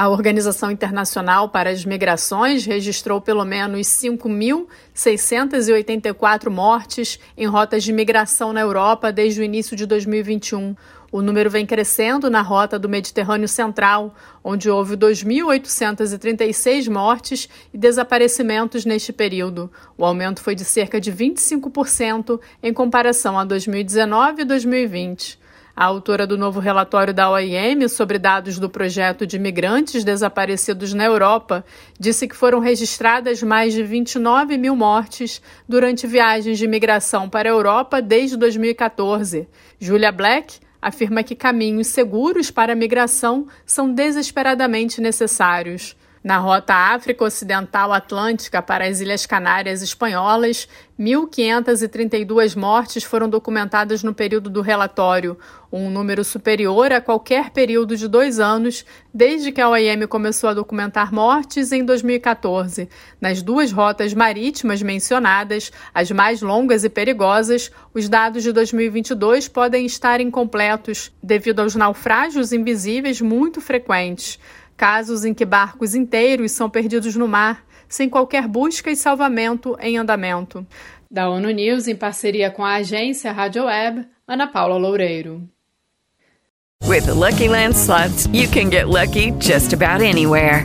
A Organização Internacional para as Migrações registrou pelo menos 5.684 mortes em rotas de migração na Europa desde o início de 2021. O número vem crescendo na rota do Mediterrâneo Central, onde houve 2.836 mortes e desaparecimentos neste período. O aumento foi de cerca de 25% em comparação a 2019 e 2020. A autora do novo relatório da OIM sobre dados do projeto de migrantes desaparecidos na Europa disse que foram registradas mais de 29 mil mortes durante viagens de migração para a Europa desde 2014. Julia Black afirma que caminhos seguros para a migração são desesperadamente necessários. Na rota África Ocidental Atlântica para as Ilhas Canárias Espanholas, 1.532 mortes foram documentadas no período do relatório, um número superior a qualquer período de dois anos desde que a OIM começou a documentar mortes em 2014. Nas duas rotas marítimas mencionadas, as mais longas e perigosas, os dados de 2022 podem estar incompletos devido aos naufrágios invisíveis muito frequentes casos em que barcos inteiros são perdidos no mar, sem qualquer busca e salvamento em andamento. Da ONU News, em parceria com a agência Rádio Web, Ana Paula Loureiro. With the Lucky Land slots, you can get lucky just about anywhere.